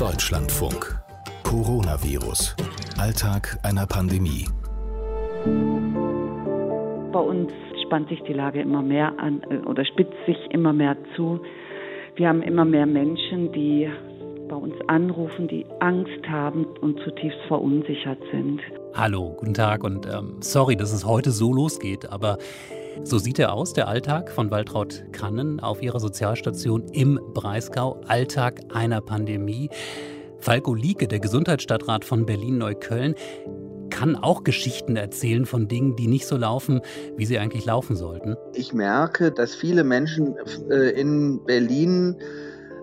Deutschlandfunk. Coronavirus. Alltag einer Pandemie. Bei uns spannt sich die Lage immer mehr an äh, oder spitzt sich immer mehr zu. Wir haben immer mehr Menschen, die bei uns anrufen, die Angst haben und zutiefst verunsichert sind. Hallo, guten Tag und ähm, sorry, dass es heute so losgeht, aber so sieht er aus, der Alltag von Waltraud Kannen auf ihrer Sozialstation im Breisgau. Alltag einer Pandemie. Falko Lieke, der Gesundheitsstadtrat von Berlin-Neukölln, kann auch Geschichten erzählen von Dingen, die nicht so laufen, wie sie eigentlich laufen sollten. Ich merke, dass viele Menschen äh, in Berlin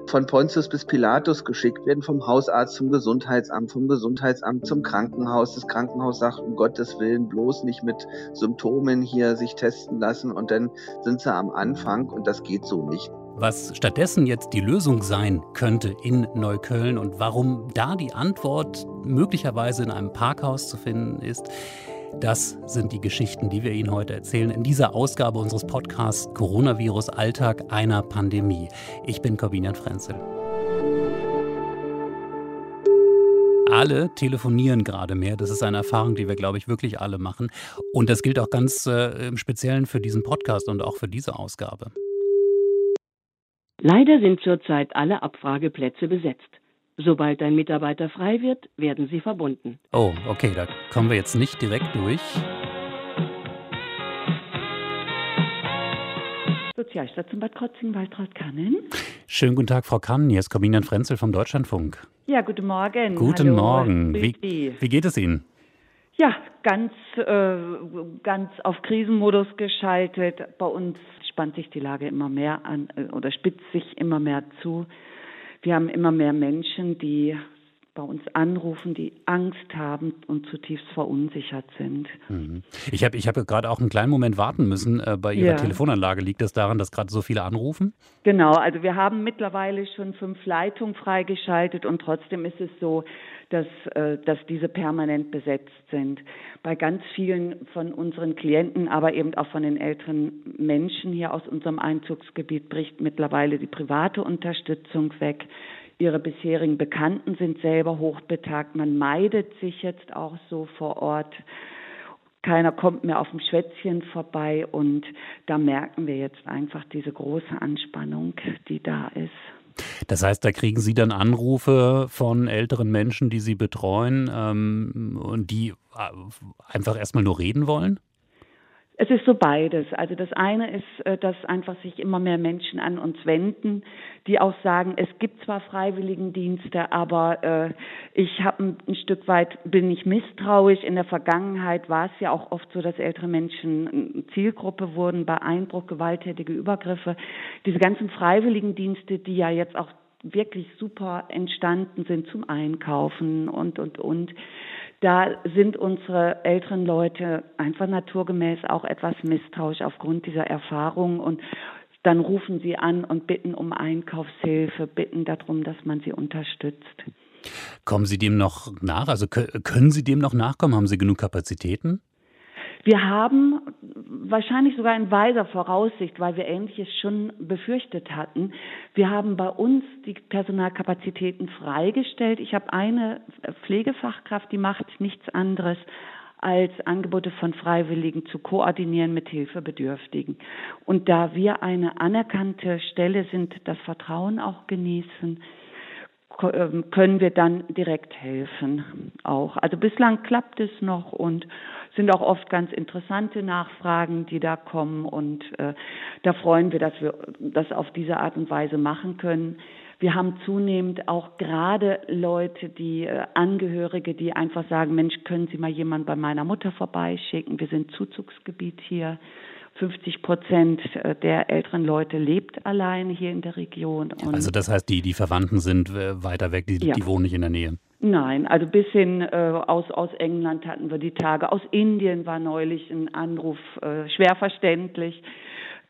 von Pontius bis Pilatus geschickt werden, vom Hausarzt zum Gesundheitsamt, vom Gesundheitsamt zum Krankenhaus. Das Krankenhaus sagt, um Gottes Willen, bloß nicht mit Symptomen hier sich testen lassen und dann sind sie am Anfang und das geht so nicht. Was stattdessen jetzt die Lösung sein könnte in Neukölln und warum da die Antwort möglicherweise in einem Parkhaus zu finden ist, das sind die Geschichten, die wir Ihnen heute erzählen in dieser Ausgabe unseres Podcasts Coronavirus Alltag einer Pandemie. Ich bin Corbinian Frenzel. alle telefonieren gerade mehr. Das ist eine Erfahrung, die wir, glaube ich, wirklich alle machen. Und das gilt auch ganz äh, im Speziellen für diesen Podcast und auch für diese Ausgabe. Leider sind zurzeit alle Abfrageplätze besetzt. Sobald ein Mitarbeiter frei wird, werden sie verbunden. Oh, okay, da kommen wir jetzt nicht direkt durch. Sozialstation Bad Krotzing, Waltraud Kannen. Schönen guten Tag, Frau Kannen. Hier ist Corbinian Frenzel vom Deutschlandfunk. Ja, guten Morgen. Guten Hallo. Morgen. Wie, wie, geht es Ihnen? Ja, ganz, äh, ganz auf Krisenmodus geschaltet. Bei uns spannt sich die Lage immer mehr an äh, oder spitzt sich immer mehr zu. Wir haben immer mehr Menschen, die bei uns anrufen, die Angst haben und zutiefst verunsichert sind. Mhm. Ich habe ich hab gerade auch einen kleinen Moment warten müssen äh, bei Ihrer ja. Telefonanlage. Liegt das daran, dass gerade so viele anrufen? Genau, also wir haben mittlerweile schon fünf Leitungen freigeschaltet und trotzdem ist es so, dass, äh, dass diese permanent besetzt sind. Bei ganz vielen von unseren Klienten, aber eben auch von den älteren Menschen hier aus unserem Einzugsgebiet bricht mittlerweile die private Unterstützung weg. Ihre bisherigen Bekannten sind selber hochbetagt. Man meidet sich jetzt auch so vor Ort. Keiner kommt mehr auf dem Schwätzchen vorbei und da merken wir jetzt einfach diese große Anspannung, die da ist. Das heißt, da kriegen Sie dann Anrufe von älteren Menschen, die Sie betreuen ähm, und die äh, einfach erstmal nur reden wollen? Es ist so beides. Also das eine ist, äh, dass einfach sich immer mehr Menschen an uns wenden, die auch sagen, es gibt zwar Freiwilligendienste, aber äh, ich habe ein, ein, Stück weit bin ich misstrauisch. In der Vergangenheit war es ja auch oft so, dass ältere Menschen Zielgruppe wurden bei Einbruch, gewalttätige Übergriffe. Diese ganzen Freiwilligendienste, die ja jetzt auch wirklich super entstanden sind zum Einkaufen und und und da sind unsere älteren Leute einfach naturgemäß auch etwas misstrauisch aufgrund dieser Erfahrung und dann rufen sie an und bitten um Einkaufshilfe, bitten darum, dass man sie unterstützt. Kommen Sie dem noch nach? Also können Sie dem noch nachkommen? Haben Sie genug Kapazitäten? Wir haben wahrscheinlich sogar in weiser Voraussicht, weil wir Ähnliches schon befürchtet hatten, wir haben bei uns die Personalkapazitäten freigestellt. Ich habe eine Pflegefachkraft, die macht nichts anderes als Angebote von Freiwilligen zu koordinieren mit Hilfebedürftigen. Und da wir eine anerkannte Stelle sind, das Vertrauen auch genießen, ähm, können wir dann direkt helfen auch. Also bislang klappt es noch und sind auch oft ganz interessante Nachfragen, die da kommen und äh, da freuen wir, dass wir das auf diese Art und Weise machen können. Wir haben zunehmend auch gerade Leute, die äh, Angehörige, die einfach sagen, Mensch, können Sie mal jemanden bei meiner Mutter vorbeischicken? Wir sind Zuzugsgebiet hier. 50 Prozent äh, der älteren Leute lebt allein hier in der Region. also das heißt, die, die Verwandten sind äh, weiter weg, die, ja. die wohnen nicht in der Nähe. Nein, also bis hin äh, aus, aus England hatten wir die Tage. Aus Indien war neulich ein Anruf äh, schwer verständlich.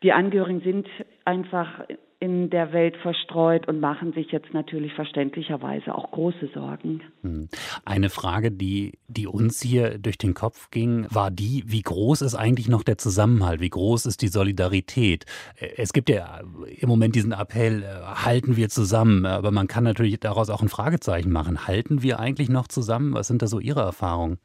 Die Angehörigen sind einfach in der Welt verstreut und machen sich jetzt natürlich verständlicherweise auch große Sorgen. Hm. Eine Frage, die, die uns hier durch den Kopf ging, war die, wie groß ist eigentlich noch der Zusammenhalt? Wie groß ist die Solidarität? Äh, es gibt ja im Moment diesen Appell, äh, halten wir zusammen, aber man kann natürlich daraus auch ein Fragezeichen machen. Halten wir eigentlich noch zusammen? Was sind da so Ihre Erfahrungen?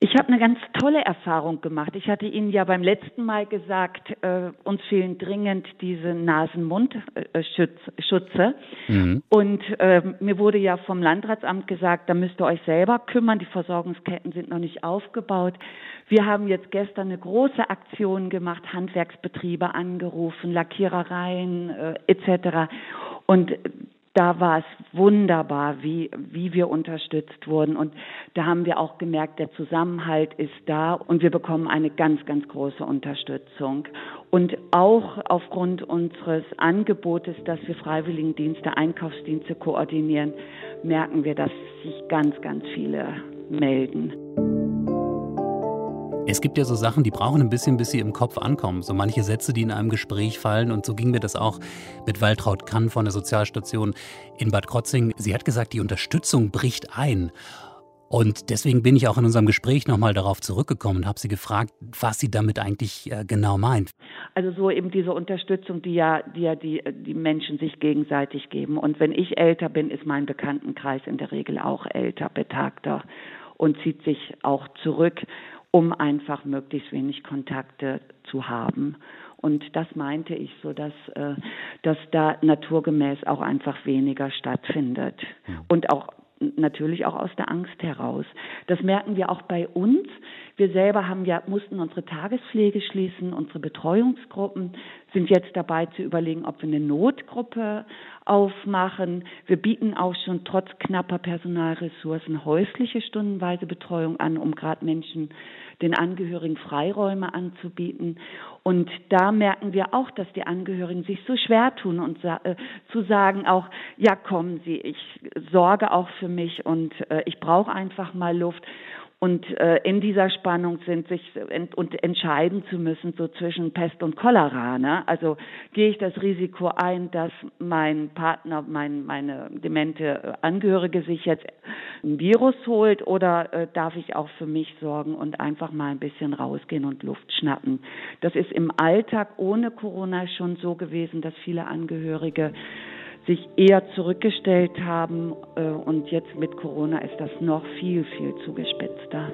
Ich habe eine ganz tolle Erfahrung gemacht. Ich hatte Ihnen ja beim letzten Mal gesagt, äh, uns fehlen dringend diese Nasen-Mund-Schutze. Mhm. Und äh, mir wurde ja vom Landratsamt gesagt, da müsst ihr euch selber kümmern. Die Versorgungsketten sind noch nicht aufgebaut. Wir haben jetzt gestern eine große Aktion gemacht, Handwerksbetriebe angerufen, Lackierereien äh, etc. Und da war es wunderbar, wie, wie wir unterstützt wurden. Und da haben wir auch gemerkt, der Zusammenhalt ist da und wir bekommen eine ganz, ganz große Unterstützung. Und auch aufgrund unseres Angebotes, dass wir Freiwilligendienste, Einkaufsdienste koordinieren, merken wir, dass sich ganz, ganz viele melden. Es gibt ja so Sachen, die brauchen ein bisschen, bis sie im Kopf ankommen. So manche Sätze, die in einem Gespräch fallen. Und so ging mir das auch mit Waltraud Kann von der Sozialstation in Bad Krotzing. Sie hat gesagt, die Unterstützung bricht ein. Und deswegen bin ich auch in unserem Gespräch nochmal darauf zurückgekommen und habe sie gefragt, was sie damit eigentlich äh, genau meint. Also so eben diese Unterstützung, die ja, die ja die, die Menschen sich gegenseitig geben. Und wenn ich älter bin, ist mein Bekanntenkreis in der Regel auch älter, betagter und zieht sich auch zurück um einfach möglichst wenig Kontakte zu haben. Und das meinte ich so, dass, äh, dass da naturgemäß auch einfach weniger stattfindet. Und auch natürlich auch aus der Angst heraus. Das merken wir auch bei uns. Wir selber haben ja, mussten unsere Tagespflege schließen, unsere Betreuungsgruppen sind jetzt dabei zu überlegen, ob wir eine Notgruppe aufmachen. Wir bieten auch schon trotz knapper Personalressourcen häusliche stundenweise Betreuung an, um gerade Menschen den Angehörigen Freiräume anzubieten. Und da merken wir auch, dass die Angehörigen sich so schwer tun und äh, zu sagen auch, ja, kommen Sie, ich sorge auch für mich und äh, ich brauche einfach mal Luft und äh, in dieser Spannung sind sich ent und entscheiden zu müssen so zwischen Pest und Cholera. Ne? Also gehe ich das Risiko ein, dass mein Partner, mein meine demente Angehörige sich jetzt ein Virus holt oder äh, darf ich auch für mich sorgen und einfach mal ein bisschen rausgehen und Luft schnappen? Das ist im Alltag ohne Corona schon so gewesen, dass viele Angehörige sich eher zurückgestellt haben. Äh, und jetzt mit Corona ist das noch viel, viel zugespitzter.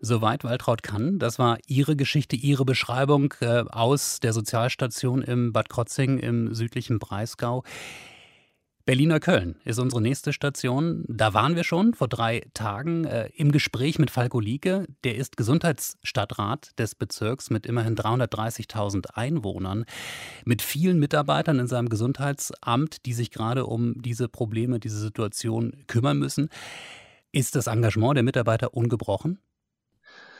Soweit Waltraud kann. Das war Ihre Geschichte, Ihre Beschreibung äh, aus der Sozialstation im Bad Krotzing im südlichen Breisgau. Berliner Köln ist unsere nächste Station. Da waren wir schon vor drei Tagen äh, im Gespräch mit Falko Lieke. Der ist Gesundheitsstadtrat des Bezirks mit immerhin 330.000 Einwohnern, mit vielen Mitarbeitern in seinem Gesundheitsamt, die sich gerade um diese Probleme, diese Situation kümmern müssen. Ist das Engagement der Mitarbeiter ungebrochen?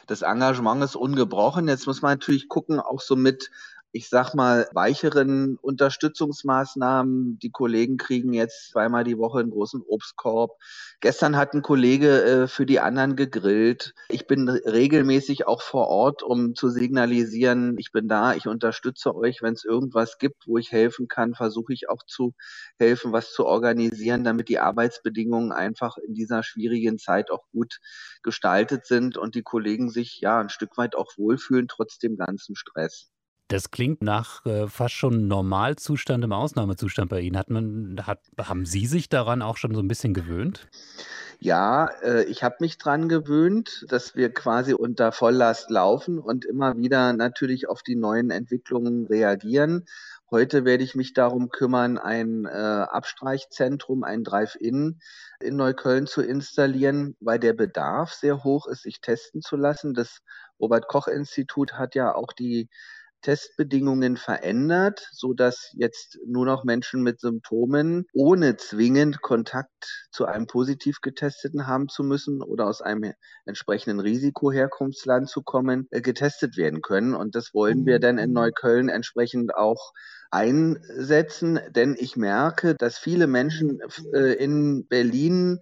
Das Engagement ist ungebrochen. Jetzt muss man natürlich gucken, auch so mit ich sag mal, weicheren Unterstützungsmaßnahmen. Die Kollegen kriegen jetzt zweimal die Woche einen großen Obstkorb. Gestern hat ein Kollege äh, für die anderen gegrillt. Ich bin regelmäßig auch vor Ort, um zu signalisieren, ich bin da, ich unterstütze euch. Wenn es irgendwas gibt, wo ich helfen kann, versuche ich auch zu helfen, was zu organisieren, damit die Arbeitsbedingungen einfach in dieser schwierigen Zeit auch gut gestaltet sind und die Kollegen sich ja ein Stück weit auch wohlfühlen, trotz dem ganzen Stress. Das klingt nach äh, fast schon Normalzustand im Ausnahmezustand bei Ihnen. Hat man, hat, haben Sie sich daran auch schon so ein bisschen gewöhnt? Ja, äh, ich habe mich daran gewöhnt, dass wir quasi unter Volllast laufen und immer wieder natürlich auf die neuen Entwicklungen reagieren. Heute werde ich mich darum kümmern, ein äh, Abstreichzentrum, ein Drive-In in Neukölln zu installieren, weil der Bedarf sehr hoch ist, sich testen zu lassen. Das Robert Koch Institut hat ja auch die Testbedingungen verändert, so dass jetzt nur noch Menschen mit Symptomen ohne zwingend Kontakt zu einem positiv getesteten haben zu müssen oder aus einem entsprechenden Risikoherkunftsland zu kommen, äh, getestet werden können. Und das wollen wir dann in mhm. Neukölln entsprechend auch einsetzen, denn ich merke, dass viele Menschen äh, in Berlin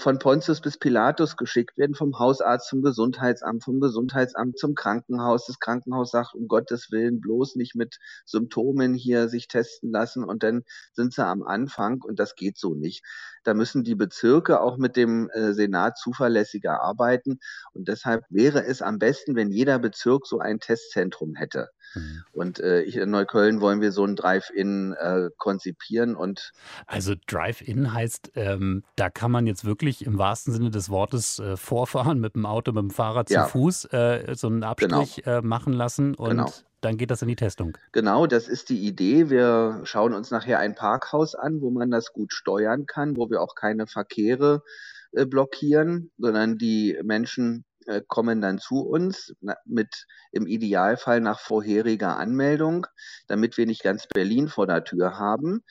von Pontius bis Pilatus geschickt werden, vom Hausarzt zum Gesundheitsamt, vom Gesundheitsamt zum Krankenhaus. Das Krankenhaus sagt, um Gottes Willen, bloß nicht mit Symptomen hier sich testen lassen und dann sind sie am Anfang und das geht so nicht. Da müssen die Bezirke auch mit dem äh, Senat zuverlässiger arbeiten und deshalb wäre es am besten, wenn jeder Bezirk so ein Testzentrum hätte. Mhm. Und äh, in Neukölln wollen wir so ein Drive-In äh, konzipieren und also Drive-In heißt, ähm, da kann man jetzt wirklich im wahrsten Sinne des Wortes äh, vorfahren mit dem Auto, mit dem Fahrrad zu ja. Fuß, äh, so einen Abstrich genau. Machen lassen und genau. dann geht das in die Testung. Genau, das ist die Idee. Wir schauen uns nachher ein Parkhaus an, wo man das gut steuern kann, wo wir auch keine Verkehre äh, blockieren, sondern die Menschen äh, kommen dann zu uns mit im Idealfall nach vorheriger Anmeldung, damit wir nicht ganz Berlin vor der Tür haben,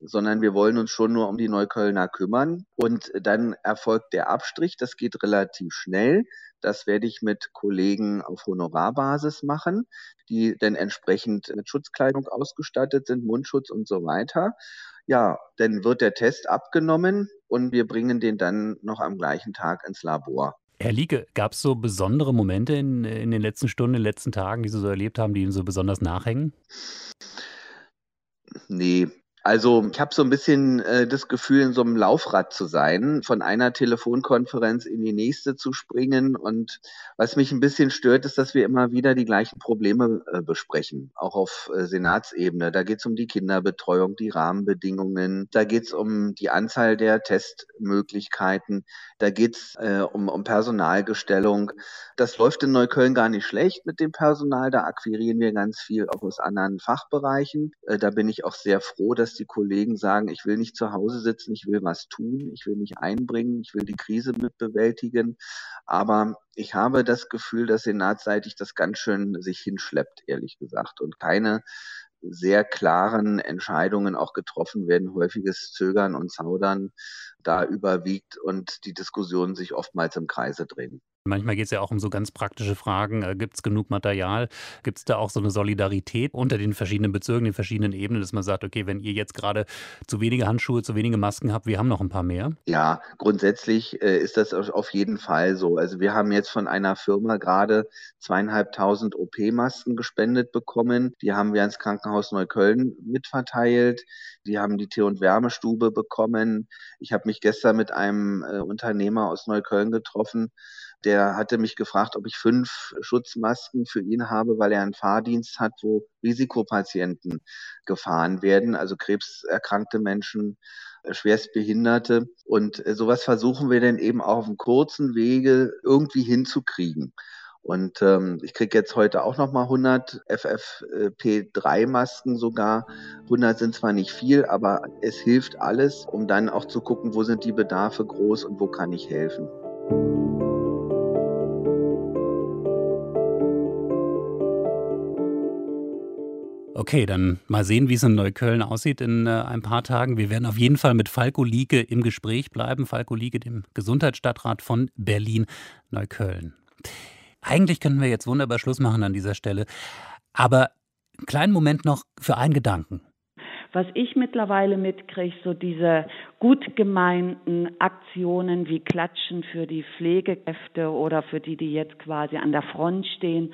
sondern wir wollen uns schon nur um die Neuköllner kümmern. Und dann erfolgt der Abstrich. Das geht relativ schnell. Das werde ich mit Kollegen auf Honorarbasis machen, die dann entsprechend mit Schutzkleidung ausgestattet sind, Mundschutz und so weiter. Ja, dann wird der Test abgenommen und wir bringen den dann noch am gleichen Tag ins Labor. Herr Lieke, gab es so besondere Momente in, in den letzten Stunden, in den letzten Tagen, die Sie so erlebt haben, die Ihnen so besonders nachhängen? Nee, also ich habe so ein bisschen äh, das Gefühl, in so einem Laufrad zu sein, von einer Telefonkonferenz in die nächste zu springen. Und was mich ein bisschen stört, ist, dass wir immer wieder die gleichen Probleme äh, besprechen, auch auf äh, Senatsebene. Da geht es um die Kinderbetreuung, die Rahmenbedingungen, da geht es um die Anzahl der Testmöglichkeiten, da geht es äh, um, um Personalgestellung. Das läuft in Neukölln gar nicht schlecht mit dem Personal. Da akquirieren wir ganz viel auch aus anderen Fachbereichen. Äh, da bin ich auch sehr froh, dass dass die Kollegen sagen, ich will nicht zu Hause sitzen, ich will was tun, ich will mich einbringen, ich will die Krise mit bewältigen. Aber ich habe das Gefühl, dass senatseitig das ganz schön sich hinschleppt, ehrlich gesagt, und keine sehr klaren Entscheidungen auch getroffen werden, häufiges Zögern und Zaudern da überwiegt und die Diskussionen sich oftmals im Kreise drehen. Manchmal geht es ja auch um so ganz praktische Fragen. Äh, Gibt es genug Material? Gibt es da auch so eine Solidarität unter den verschiedenen Bezirken, den verschiedenen Ebenen, dass man sagt, okay, wenn ihr jetzt gerade zu wenige Handschuhe, zu wenige Masken habt, wir haben noch ein paar mehr? Ja, grundsätzlich äh, ist das auf jeden Fall so. Also wir haben jetzt von einer Firma gerade zweieinhalbtausend OP-Masken gespendet bekommen. Die haben wir ans Krankenhaus Neukölln mitverteilt. Die haben die Tee- und Wärmestube bekommen. Ich habe mich gestern mit einem äh, Unternehmer aus Neukölln getroffen, der hatte mich gefragt, ob ich fünf Schutzmasken für ihn habe, weil er einen Fahrdienst hat, wo Risikopatienten gefahren werden, also krebserkrankte Menschen, äh, schwerstbehinderte. Und äh, sowas versuchen wir dann eben auch auf einem kurzen Wege irgendwie hinzukriegen. Und ähm, ich kriege jetzt heute auch nochmal 100 FFP3-Masken sogar. 100 sind zwar nicht viel, aber es hilft alles, um dann auch zu gucken, wo sind die Bedarfe groß und wo kann ich helfen. Okay, dann mal sehen, wie es in Neukölln aussieht in äh, ein paar Tagen. Wir werden auf jeden Fall mit Falko Lieke im Gespräch bleiben. Falko Lieke, dem Gesundheitsstadtrat von Berlin-Neukölln. Eigentlich könnten wir jetzt wunderbar Schluss machen an dieser Stelle. Aber einen kleinen Moment noch für einen Gedanken. Was ich mittlerweile mitkriege, so diese gut gemeinten Aktionen wie Klatschen für die Pflegekräfte oder für die, die jetzt quasi an der Front stehen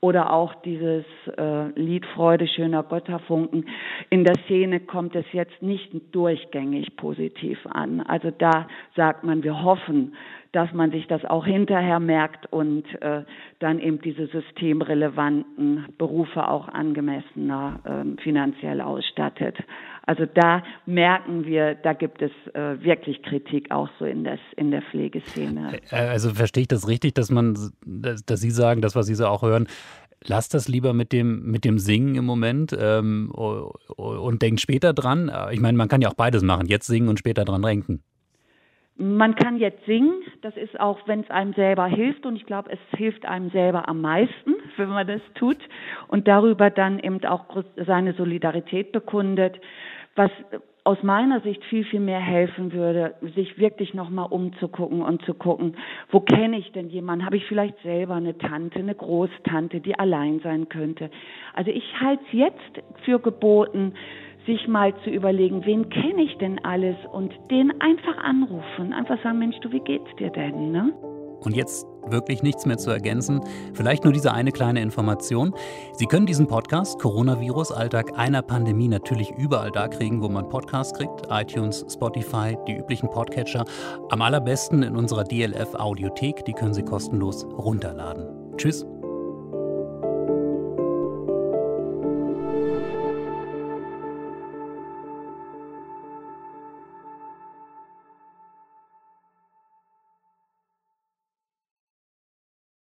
oder auch dieses äh, Lied Freude schöner Götterfunken. In der Szene kommt es jetzt nicht durchgängig positiv an. Also da sagt man, wir hoffen, dass man sich das auch hinterher merkt und äh, dann eben diese systemrelevanten Berufe auch angemessener äh, finanziell ausstattet. Also da merken wir, da gibt es äh, wirklich Kritik auch so in, das, in der Pflegeszene. Äh, also verstehe ich das richtig, dass man, dass, dass Sie sagen, das, was Sie so auch hören, lasst das lieber mit dem, mit dem Singen im Moment ähm, und denkt später dran. Äh, ich meine, man kann ja auch beides machen, jetzt singen und später dran denken. Man kann jetzt singen, das ist auch, wenn es einem selber hilft und ich glaube, es hilft einem selber am meisten, wenn man das tut und darüber dann eben auch seine Solidarität bekundet was aus meiner Sicht viel, viel mehr helfen würde, sich wirklich nochmal umzugucken und zu gucken, wo kenne ich denn jemanden? Habe ich vielleicht selber eine Tante, eine Großtante, die allein sein könnte? Also ich halte es jetzt für geboten, sich mal zu überlegen, wen kenne ich denn alles und den einfach anrufen, einfach sagen, Mensch, du, wie geht's dir denn? Ne? Und jetzt wirklich nichts mehr zu ergänzen. Vielleicht nur diese eine kleine Information. Sie können diesen Podcast Coronavirus Alltag einer Pandemie natürlich überall da kriegen, wo man Podcasts kriegt. iTunes, Spotify, die üblichen Podcatcher. Am allerbesten in unserer DLF Audiothek. Die können Sie kostenlos runterladen. Tschüss.